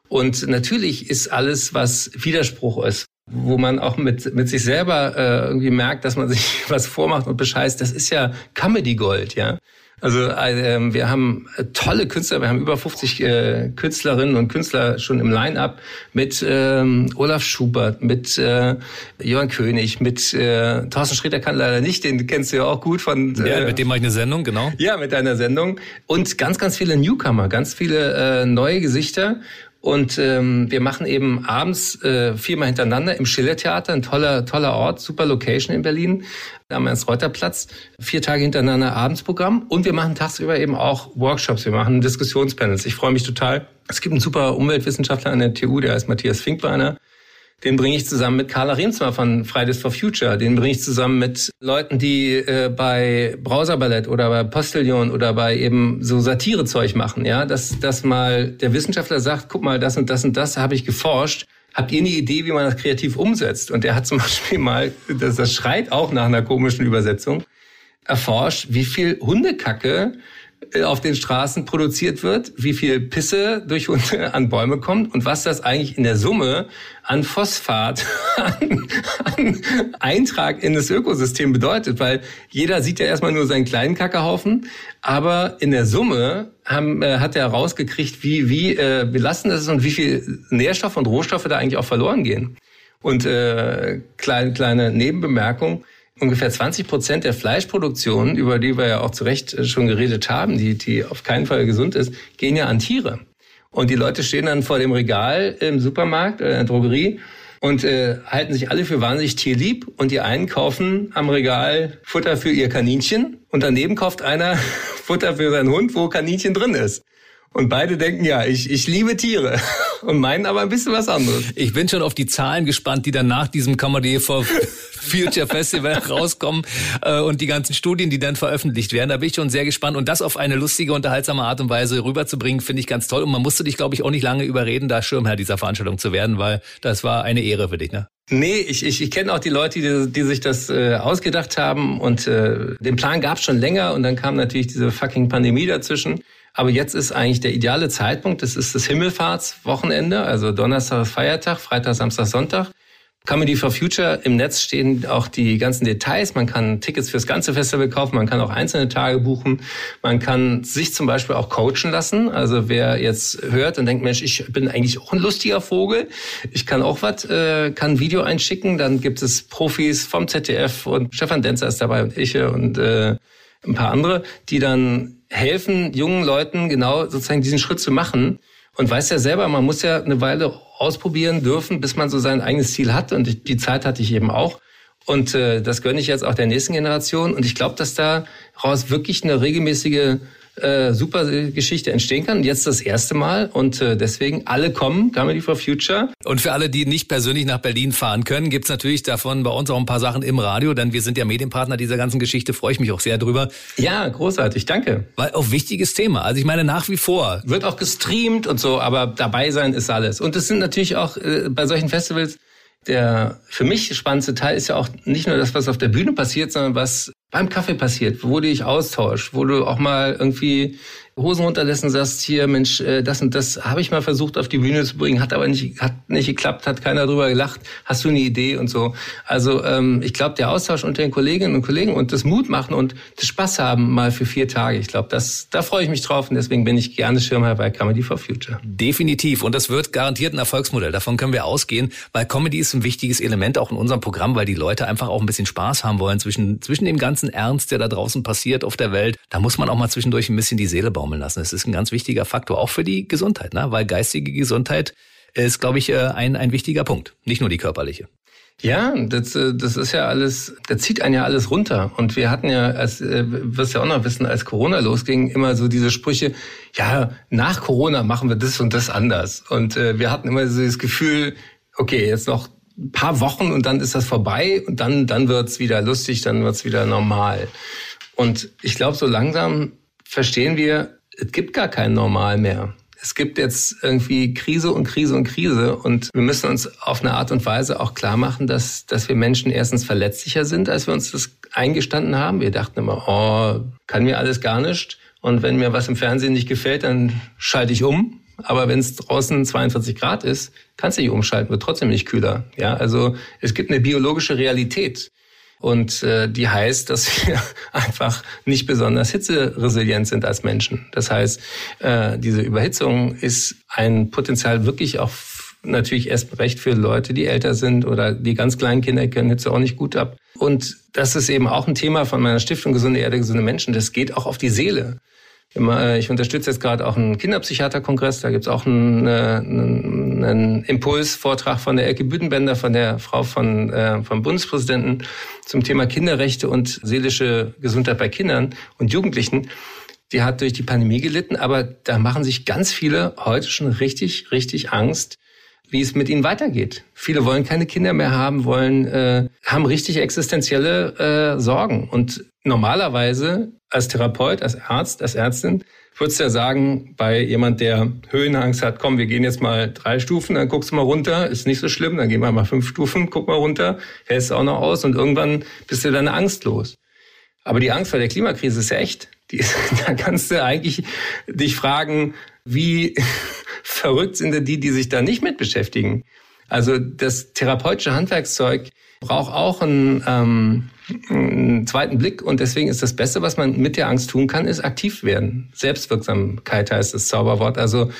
Und natürlich ist alles, was Widerspruch ist, wo man auch mit, mit sich selber äh, irgendwie merkt, dass man sich was vormacht und bescheißt, das ist ja Comedy Gold, ja. Also äh, wir haben äh, tolle Künstler, wir haben über 50 äh, Künstlerinnen und Künstler schon im Line-up mit ähm, Olaf Schubert, mit äh, Jörn König, mit äh, Thorsten Sträter kann leider nicht, den kennst du ja auch gut von... Äh, ja, mit dem mache ich eine Sendung, genau. Ja, mit einer Sendung. Und ganz, ganz viele Newcomer, ganz viele äh, neue Gesichter. Und ähm, wir machen eben abends äh, viermal hintereinander im Schillertheater, ein toller, toller Ort, super Location in Berlin, am Ernst-Reuter-Platz, vier Tage hintereinander Abendsprogramm. Und wir machen tagsüber eben auch Workshops, wir machen Diskussionspanels. Ich freue mich total. Es gibt einen super Umweltwissenschaftler an der TU, der heißt Matthias Finkbeiner. Den bringe ich zusammen mit Carla Remsmar von Fridays for Future. Den bringe ich zusammen mit Leuten, die äh, bei Browserballett oder bei Postillon oder bei eben so Satirezeug machen. Ja, dass, dass mal der Wissenschaftler sagt, guck mal, das und das und das habe ich geforscht. Habt ihr eine Idee, wie man das kreativ umsetzt? Und der hat zum Beispiel mal, das, das schreit auch nach einer komischen Übersetzung, erforscht, wie viel Hundekacke auf den Straßen produziert wird, wie viel Pisse durch Hunde an Bäume kommt und was das eigentlich in der Summe an Phosphat, an, an Eintrag in das Ökosystem bedeutet. Weil jeder sieht ja erstmal nur seinen kleinen Kackehaufen, aber in der Summe haben, äh, hat er rausgekriegt, wie, wie äh, belastend das ist und wie viel Nährstoffe und Rohstoffe da eigentlich auch verloren gehen. Und äh, kleine, kleine Nebenbemerkung, ungefähr 20 Prozent der Fleischproduktion, über die wir ja auch zu Recht äh, schon geredet haben, die, die auf keinen Fall gesund ist, gehen ja an Tiere. Und die Leute stehen dann vor dem Regal im Supermarkt oder in der Drogerie und äh, halten sich alle für wahnsinnig tierlieb und die einen kaufen am Regal Futter für ihr Kaninchen und daneben kauft einer Futter für seinen Hund, wo Kaninchen drin ist. Und beide denken, ja, ich, ich liebe Tiere und meinen aber ein bisschen was anderes. Ich bin schon auf die Zahlen gespannt, die dann nach diesem Comedy for Future Festival rauskommen äh, und die ganzen Studien, die dann veröffentlicht werden. Da bin ich schon sehr gespannt. Und das auf eine lustige, unterhaltsame Art und Weise rüberzubringen, finde ich ganz toll. Und man musste dich, glaube ich, auch nicht lange überreden, da Schirmherr dieser Veranstaltung zu werden, weil das war eine Ehre für dich, ne? Nee, ich, ich, ich kenne auch die Leute, die, die sich das äh, ausgedacht haben. Und äh, den Plan gab es schon länger und dann kam natürlich diese fucking Pandemie dazwischen. Aber jetzt ist eigentlich der ideale Zeitpunkt. Das ist das Himmelfahrtswochenende, also Donnerstag ist Feiertag, Freitag, Samstag, Sonntag. Comedy for Future im Netz stehen auch die ganzen Details. Man kann Tickets fürs ganze Festival kaufen, man kann auch einzelne Tage buchen. Man kann sich zum Beispiel auch coachen lassen. Also wer jetzt hört und denkt, Mensch, ich bin eigentlich auch ein lustiger Vogel, ich kann auch was, äh, kann ein Video einschicken. Dann gibt es Profis vom ZDF und Stefan Denzer ist dabei und ich und äh, ein paar andere, die dann helfen, jungen Leuten genau sozusagen diesen Schritt zu machen. Und weiß ja selber, man muss ja eine Weile ausprobieren dürfen, bis man so sein eigenes Ziel hat. Und die Zeit hatte ich eben auch. Und äh, das gönne ich jetzt auch der nächsten Generation. Und ich glaube, dass daraus wirklich eine regelmäßige äh, super Geschichte entstehen kann. Und jetzt das erste Mal und äh, deswegen alle kommen, Comedy for Future. Und für alle, die nicht persönlich nach Berlin fahren können, gibt's natürlich davon bei uns auch ein paar Sachen im Radio, denn wir sind ja Medienpartner dieser ganzen Geschichte, freue ich mich auch sehr drüber. Ja, großartig, danke. Weil auch wichtiges Thema. Also ich meine nach wie vor. Wird auch gestreamt und so, aber dabei sein ist alles. Und es sind natürlich auch äh, bei solchen Festivals der für mich spannendste Teil ist ja auch nicht nur das, was auf der Bühne passiert, sondern was beim Kaffee passiert, wo du dich austauschst, wo du auch mal irgendwie Hosen runterlässt sagst, hier, Mensch, äh, das und das habe ich mal versucht auf die Bühne zu bringen, hat aber nicht, hat nicht geklappt, hat keiner drüber gelacht, hast du eine Idee und so. Also ähm, ich glaube, der Austausch unter den Kolleginnen und Kollegen und das Mut machen und das Spaß haben mal für vier Tage, ich glaube, das da freue ich mich drauf und deswegen bin ich gerne Schirmherr bei Comedy for Future. Definitiv und das wird garantiert ein Erfolgsmodell, davon können wir ausgehen, weil Comedy ist ein wichtiges Element auch in unserem Programm, weil die Leute einfach auch ein bisschen Spaß haben wollen zwischen, zwischen dem ganzen Ernst, der da draußen passiert auf der Welt. Da muss man auch mal zwischendurch ein bisschen die Seele baumeln lassen. Es ist ein ganz wichtiger Faktor, auch für die Gesundheit, ne? weil geistige Gesundheit ist, glaube ich, äh, ein, ein wichtiger Punkt, nicht nur die körperliche. Ja, das, äh, das ist ja alles, da zieht einen ja alles runter. Und wir hatten ja, als äh, wirst ja auch noch wissen, als Corona losging, immer so diese Sprüche, ja, nach Corona machen wir das und das anders. Und wir hatten immer so das Gefühl, okay, jetzt noch ein paar Wochen und dann ist das vorbei und dann, dann wird's wieder lustig, dann wird's wieder normal. Und ich glaube, so langsam verstehen wir, es gibt gar kein Normal mehr. Es gibt jetzt irgendwie Krise und Krise und Krise und wir müssen uns auf eine Art und Weise auch klar machen, dass, dass wir Menschen erstens verletzlicher sind, als wir uns das eingestanden haben. Wir dachten immer, oh, kann mir alles gar nicht. Und wenn mir was im Fernsehen nicht gefällt, dann schalte ich um. Aber wenn es draußen 42 Grad ist, kannst du nicht umschalten, wird trotzdem nicht kühler. Ja, also es gibt eine biologische Realität. Und äh, die heißt, dass wir einfach nicht besonders hitzeresilient sind als Menschen. Das heißt, äh, diese Überhitzung ist ein Potenzial wirklich auch natürlich erst recht für Leute, die älter sind oder die ganz kleinen Kinder können Hitze auch nicht gut ab. Und das ist eben auch ein Thema von meiner Stiftung Gesunde Erde, gesunde Menschen. Das geht auch auf die Seele. Äh, ich unterstütze jetzt gerade auch einen Kinderpsychiaterkongress. Da gibt's auch einen, äh, einen, einen Impulsvortrag von der Elke Büdenbender, von der Frau von, äh, vom Bundespräsidenten zum Thema Kinderrechte und seelische Gesundheit bei Kindern und Jugendlichen. Die hat durch die Pandemie gelitten, aber da machen sich ganz viele heute schon richtig, richtig Angst, wie es mit ihnen weitergeht. Viele wollen keine Kinder mehr haben, wollen, äh, haben richtig existenzielle äh, Sorgen. Und normalerweise als Therapeut, als Arzt, als Ärztin, würdest du ja sagen, bei jemand, der Höhenangst hat, komm, wir gehen jetzt mal drei Stufen, dann guckst du mal runter, ist nicht so schlimm, dann gehen wir mal fünf Stufen, guck mal runter, hältst auch noch aus und irgendwann bist du deine Angst los. Aber die Angst vor der Klimakrise ist echt. Ist, da kannst du eigentlich dich fragen, wie verrückt sind denn die, die sich da nicht mit beschäftigen? Also das therapeutische Handwerkszeug braucht auch einen, ähm, einen zweiten Blick und deswegen ist das Beste, was man mit der Angst tun kann, ist aktiv werden. Selbstwirksamkeit heißt das Zauberwort. Also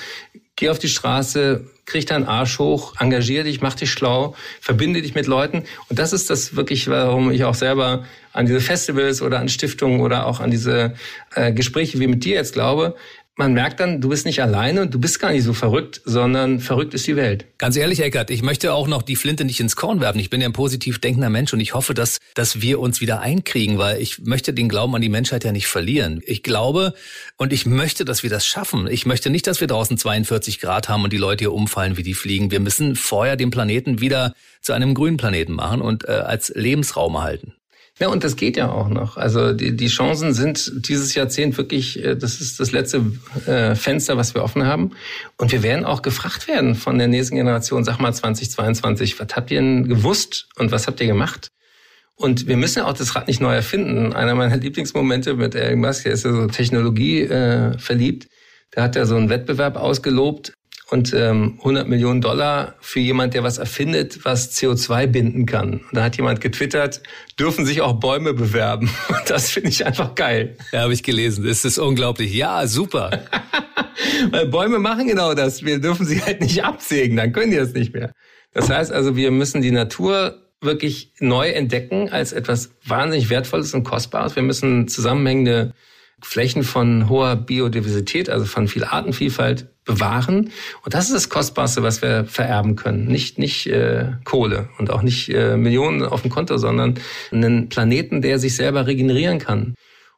Geh auf die Straße, krieg deinen Arsch hoch, engagier dich, mach dich schlau, verbinde dich mit Leuten. Und das ist das wirklich, warum ich auch selber an diese Festivals oder an Stiftungen oder auch an diese äh, Gespräche wie mit dir jetzt glaube, man merkt dann, du bist nicht alleine und du bist gar nicht so verrückt, sondern verrückt ist die Welt. Ganz ehrlich, Eckert, ich möchte auch noch die Flinte nicht ins Korn werfen. Ich bin ja ein positiv denkender Mensch und ich hoffe, dass, dass wir uns wieder einkriegen, weil ich möchte den Glauben an die Menschheit ja nicht verlieren. Ich glaube und ich möchte, dass wir das schaffen. Ich möchte nicht, dass wir draußen 42 Grad haben und die Leute hier umfallen, wie die fliegen. Wir müssen vorher den Planeten wieder zu einem grünen Planeten machen und äh, als Lebensraum erhalten. Ja, und das geht ja auch noch. Also die, die Chancen sind dieses Jahrzehnt wirklich, äh, das ist das letzte äh, Fenster, was wir offen haben. Und wir werden auch gefragt werden von der nächsten Generation, sag mal 2022, was habt ihr denn gewusst und was habt ihr gemacht? Und wir müssen ja auch das Rad nicht neu erfinden. Einer meiner Lieblingsmomente mit Elon Musk, der ist ja so Technologie äh, verliebt. Da hat er so einen Wettbewerb ausgelobt, und ähm, 100 Millionen Dollar für jemand, der was erfindet, was CO2 binden kann. Und da hat jemand getwittert, dürfen sich auch Bäume bewerben. Und das finde ich einfach geil. Ja, habe ich gelesen. Das ist unglaublich. Ja, super. Weil Bäume machen genau das. Wir dürfen sie halt nicht absägen, dann können die das nicht mehr. Das heißt also, wir müssen die Natur wirklich neu entdecken als etwas wahnsinnig Wertvolles und Kostbares. Wir müssen zusammenhängende Flächen von hoher Biodiversität, also von viel Artenvielfalt bewahren. Und das ist das Kostbarste, was wir vererben können. Nicht, nicht äh, Kohle und auch nicht äh, Millionen auf dem Konto, sondern einen Planeten, der sich selber regenerieren kann.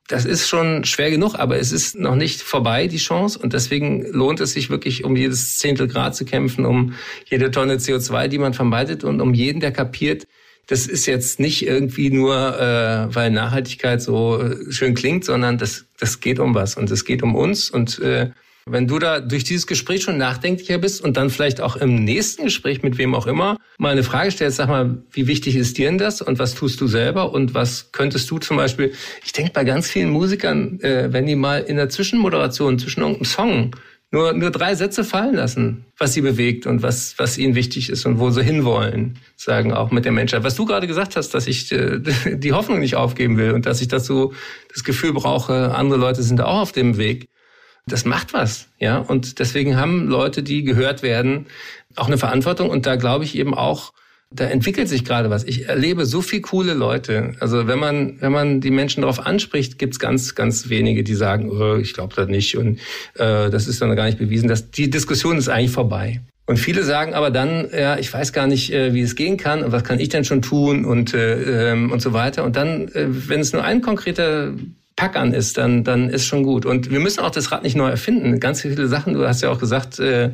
Das ist schon schwer genug, aber es ist noch nicht vorbei, die Chance. Und deswegen lohnt es sich wirklich, um jedes Zehntel Grad zu kämpfen, um jede Tonne CO2, die man vermeidet und um jeden, der kapiert, das ist jetzt nicht irgendwie nur, äh, weil Nachhaltigkeit so äh, schön klingt, sondern das, das geht um was und es geht um uns. Und äh, wenn du da durch dieses Gespräch schon nachdenklicher bist und dann vielleicht auch im nächsten Gespräch mit wem auch immer mal eine Frage stellst, sag mal, wie wichtig ist dir denn das und was tust du selber und was könntest du zum Beispiel, ich denke bei ganz vielen Musikern, äh, wenn die mal in der Zwischenmoderation zwischen irgendeinem Song nur, nur drei Sätze fallen lassen, was sie bewegt und was, was ihnen wichtig ist und wo sie hinwollen, sagen auch mit der Menschheit. Was du gerade gesagt hast, dass ich äh, die Hoffnung nicht aufgeben will und dass ich dazu das Gefühl brauche, andere Leute sind auch auf dem Weg. Das macht was, ja. Und deswegen haben Leute, die gehört werden, auch eine Verantwortung. Und da glaube ich eben auch, da entwickelt sich gerade was. Ich erlebe so viel coole Leute. Also wenn man, wenn man die Menschen darauf anspricht, gibt's ganz, ganz wenige, die sagen, oh, ich glaube das nicht und äh, das ist dann gar nicht bewiesen. Das, die Diskussion ist eigentlich vorbei. Und viele sagen aber dann, ja, ich weiß gar nicht, äh, wie es gehen kann und was kann ich denn schon tun und, äh, ähm, und so weiter. Und dann, äh, wenn es nur ein konkreter Pack an ist, dann, dann ist schon gut. Und wir müssen auch das Rad nicht neu erfinden. Ganz viele Sachen, du hast ja auch gesagt, äh,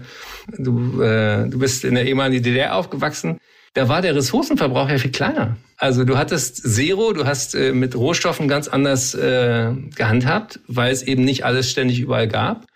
du, äh, du bist in der ehemaligen DDR aufgewachsen da war der Ressourcenverbrauch ja viel kleiner. Also du hattest Zero, du hast äh, mit Rohstoffen ganz anders äh, gehandhabt, weil es eben nicht alles ständig überall gab.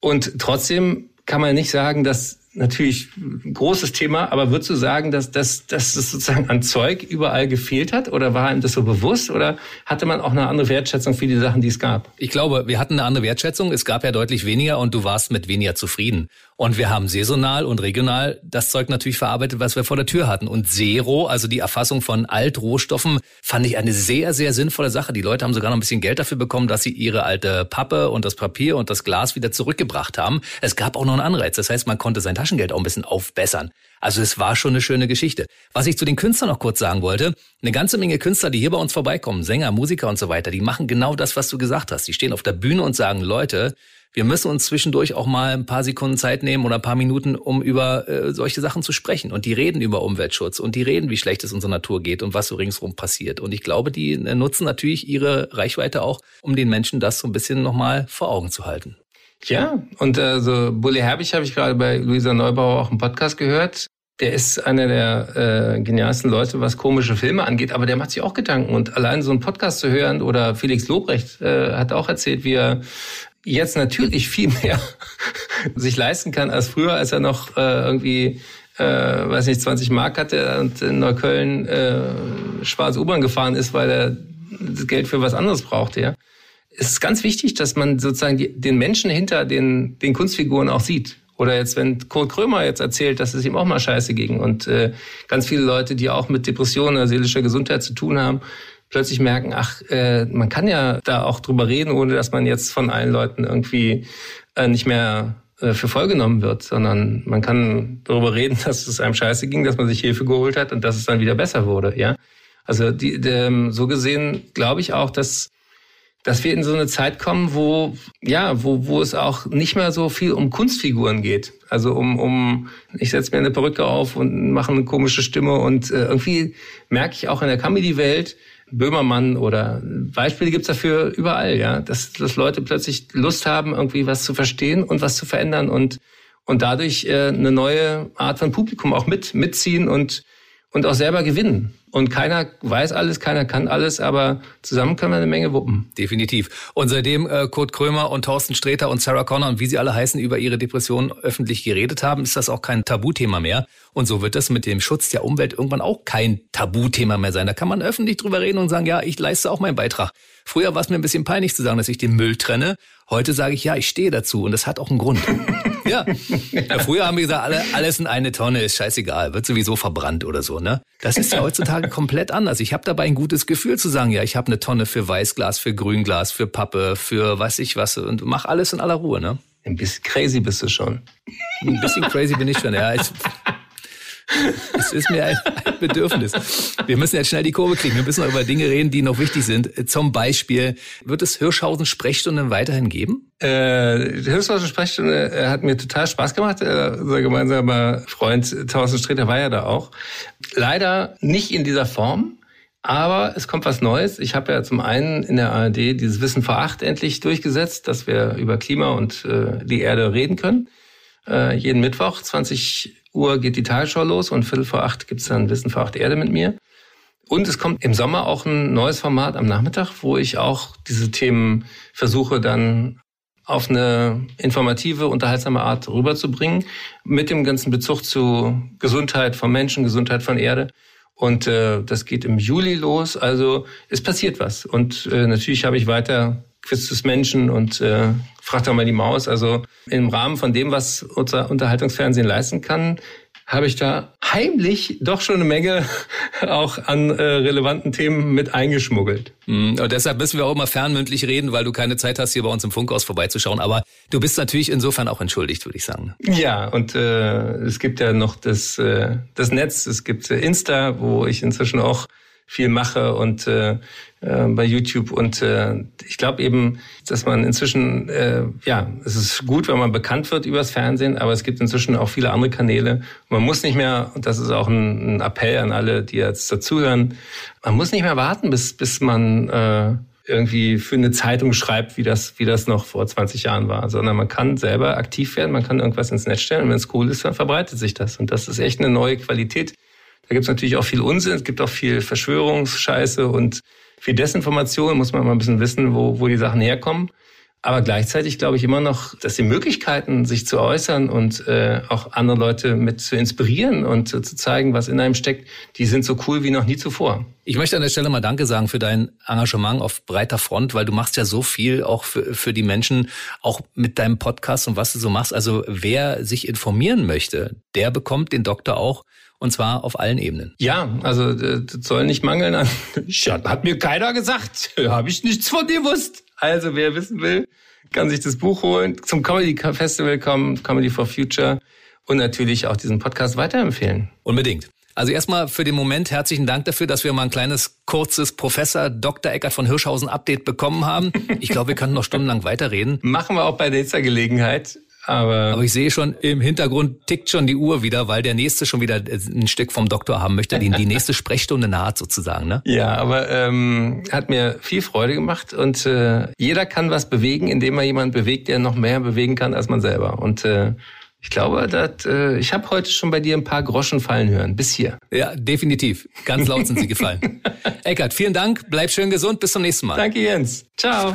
Und trotzdem kann man nicht sagen, dass natürlich ein großes Thema, aber würdest du sagen, dass, dass, dass es sozusagen an Zeug überall gefehlt hat? Oder war ihm das so bewusst? Oder hatte man auch eine andere Wertschätzung für die Sachen, die es gab? Ich glaube, wir hatten eine andere Wertschätzung. Es gab ja deutlich weniger und du warst mit weniger zufrieden. Und wir haben saisonal und regional das Zeug natürlich verarbeitet, was wir vor der Tür hatten. Und Zero, also die Erfassung von Altrohstoffen, fand ich eine sehr, sehr sinnvolle Sache. Die Leute haben sogar noch ein bisschen Geld dafür bekommen, dass sie ihre alte Pappe und das Papier und das Glas wieder zurückgebracht haben. Es gab auch noch einen Anreiz. Das heißt, man konnte sein Taschengeld auch ein bisschen aufbessern. Also es war schon eine schöne Geschichte. Was ich zu den Künstlern noch kurz sagen wollte, eine ganze Menge Künstler, die hier bei uns vorbeikommen, Sänger, Musiker und so weiter, die machen genau das, was du gesagt hast. Die stehen auf der Bühne und sagen, Leute, wir müssen uns zwischendurch auch mal ein paar Sekunden Zeit nehmen oder ein paar Minuten, um über äh, solche Sachen zu sprechen. Und die reden über Umweltschutz und die reden, wie schlecht es unserer Natur geht und was so ringsherum passiert. Und ich glaube, die äh, nutzen natürlich ihre Reichweite auch, um den Menschen das so ein bisschen nochmal vor Augen zu halten. Ja, und also Bully Herbig habe ich gerade bei Luisa Neubauer auch im Podcast gehört. Der ist einer der äh, genialsten Leute, was komische Filme angeht, aber der macht sich auch Gedanken. Und allein so einen Podcast zu hören oder Felix Lobrecht äh, hat auch erzählt, wie er jetzt natürlich viel mehr sich leisten kann als früher, als er noch äh, irgendwie, äh, weiß nicht, 20 Mark hatte und in Neukölln äh, schwarze U-Bahn gefahren ist, weil er das Geld für was anderes brauchte. Ja. Es ist ganz wichtig, dass man sozusagen die, den Menschen hinter den, den Kunstfiguren auch sieht. Oder jetzt, wenn Kurt Krömer jetzt erzählt, dass es ihm auch mal scheiße ging und äh, ganz viele Leute, die auch mit Depressionen oder seelischer Gesundheit zu tun haben, plötzlich merken, ach, äh, man kann ja da auch drüber reden, ohne dass man jetzt von allen Leuten irgendwie äh, nicht mehr äh, für voll genommen wird, sondern man kann darüber reden, dass es einem scheiße ging, dass man sich Hilfe geholt hat und dass es dann wieder besser wurde, ja. Also die, die, so gesehen glaube ich auch, dass dass wir in so eine Zeit kommen, wo ja, wo wo es auch nicht mehr so viel um Kunstfiguren geht. Also um um ich setze mir eine Perücke auf und mache eine komische Stimme und äh, irgendwie merke ich auch in der Comedy-Welt, Böhmermann oder Beispiele gibt's dafür überall, ja, dass, dass Leute plötzlich Lust haben, irgendwie was zu verstehen und was zu verändern und und dadurch äh, eine neue Art von Publikum auch mit mitziehen und und auch selber gewinnen. Und keiner weiß alles, keiner kann alles, aber zusammen können wir eine Menge wuppen. Definitiv. Und seitdem äh, Kurt Krömer und Thorsten Sträter und Sarah Connor und wie sie alle heißen über ihre Depression öffentlich geredet haben, ist das auch kein Tabuthema mehr. Und so wird das mit dem Schutz der Umwelt irgendwann auch kein Tabuthema mehr sein. Da kann man öffentlich drüber reden und sagen, ja, ich leiste auch meinen Beitrag. Früher war es mir ein bisschen peinlich zu sagen, dass ich den Müll trenne. Heute sage ich, ja, ich stehe dazu und das hat auch einen Grund. ja. ja. Früher haben wir gesagt, alle, alles in eine Tonne ist scheißegal, wird sowieso verbrannt oder so. Ne? Das ist ja heutzutage komplett anders. Ich habe dabei ein gutes Gefühl zu sagen, ja, ich habe eine Tonne für Weißglas, für Grünglas, für Pappe, für weiß ich was und mach alles in aller Ruhe. Ne? Ein bisschen crazy bist du schon. Ein bisschen crazy bin ich schon, ja. Ich, es ist mir ein, ein, Bedürfnis. Wir müssen jetzt schnell die Kurve kriegen. Wir müssen über Dinge reden, die noch wichtig sind. Zum Beispiel, wird es Hirschhausen Sprechstunden weiterhin geben? Äh, Hirschhausen Sprechstunde äh, hat mir total Spaß gemacht. Äh, unser gemeinsamer Freund Thorsten Streter war ja da auch. Leider nicht in dieser Form. Aber es kommt was Neues. Ich habe ja zum einen in der ARD dieses Wissen vor acht endlich durchgesetzt, dass wir über Klima und äh, die Erde reden können. Äh, jeden Mittwoch, 20 Uhr geht die Tagesschau los und Viertel vor acht gibt's dann Wissen vor acht Erde mit mir. Und es kommt im Sommer auch ein neues Format am Nachmittag, wo ich auch diese Themen versuche dann auf eine informative, unterhaltsame Art rüberzubringen, mit dem ganzen Bezug zu Gesundheit von Menschen, Gesundheit von Erde. Und äh, das geht im Juli los. Also es passiert was. Und äh, natürlich habe ich weiter Quiz des Menschen und äh, Frag doch mal die Maus. Also im Rahmen von dem, was unser Unterhaltungsfernsehen leisten kann, habe ich da heimlich doch schon eine Menge auch an äh, relevanten Themen mit eingeschmuggelt. Und deshalb müssen wir auch immer fernmündlich reden, weil du keine Zeit hast, hier bei uns im Funkhaus vorbeizuschauen. Aber du bist natürlich insofern auch entschuldigt, würde ich sagen. Ja, und äh, es gibt ja noch das, äh, das Netz, es gibt äh, Insta, wo ich inzwischen auch viel mache und äh, äh, bei YouTube. Und äh, ich glaube eben, dass man inzwischen, äh, ja, es ist gut, wenn man bekannt wird übers Fernsehen, aber es gibt inzwischen auch viele andere Kanäle. Man muss nicht mehr, und das ist auch ein, ein Appell an alle, die jetzt dazuhören, man muss nicht mehr warten, bis, bis man äh, irgendwie für eine Zeitung schreibt, wie das, wie das noch vor 20 Jahren war, sondern man kann selber aktiv werden, man kann irgendwas ins Netz stellen und wenn es cool ist, dann verbreitet sich das. Und das ist echt eine neue Qualität. Da gibt es natürlich auch viel Unsinn, es gibt auch viel Verschwörungsscheiße und viel Desinformation, muss man mal ein bisschen wissen, wo, wo die Sachen herkommen. Aber gleichzeitig glaube ich immer noch, dass die Möglichkeiten, sich zu äußern und äh, auch andere Leute mit zu inspirieren und äh, zu zeigen, was in einem steckt, die sind so cool wie noch nie zuvor. Ich möchte an der Stelle mal Danke sagen für dein Engagement auf breiter Front, weil du machst ja so viel auch für, für die Menschen, auch mit deinem Podcast und was du so machst. Also wer sich informieren möchte, der bekommt den Doktor auch und zwar auf allen Ebenen. Ja, also äh, das soll nicht mangeln an. Hat mir keiner gesagt. Habe ich nichts von dir gewusst. Also wer wissen will, kann sich das Buch holen, zum Comedy Festival kommen, Comedy for Future und natürlich auch diesen Podcast weiterempfehlen. Unbedingt. Also erstmal für den Moment herzlichen Dank dafür, dass wir mal ein kleines, kurzes Professor Dr. Eckert von Hirschhausen Update bekommen haben. Ich glaube, wir könnten noch stundenlang weiterreden. Machen wir auch bei nächster Gelegenheit. Aber, Aber ich sehe schon, im Hintergrund tickt schon die Uhr wieder, weil der nächste schon wieder ein Stück vom Doktor haben möchte, die, die nächste Sprechstunde naht sozusagen. Ne? Ja, aber ähm, hat mir viel Freude gemacht und äh, jeder kann was bewegen, indem man jemanden bewegt, der noch mehr bewegen kann als man selber. Und äh, ich glaube, dass, äh, ich habe heute schon bei dir ein paar Groschen fallen hören. Bis hier. Ja, definitiv. Ganz laut sind sie gefallen. Eckart, vielen Dank. Bleib schön gesund. Bis zum nächsten Mal. Danke, Jens. Ciao.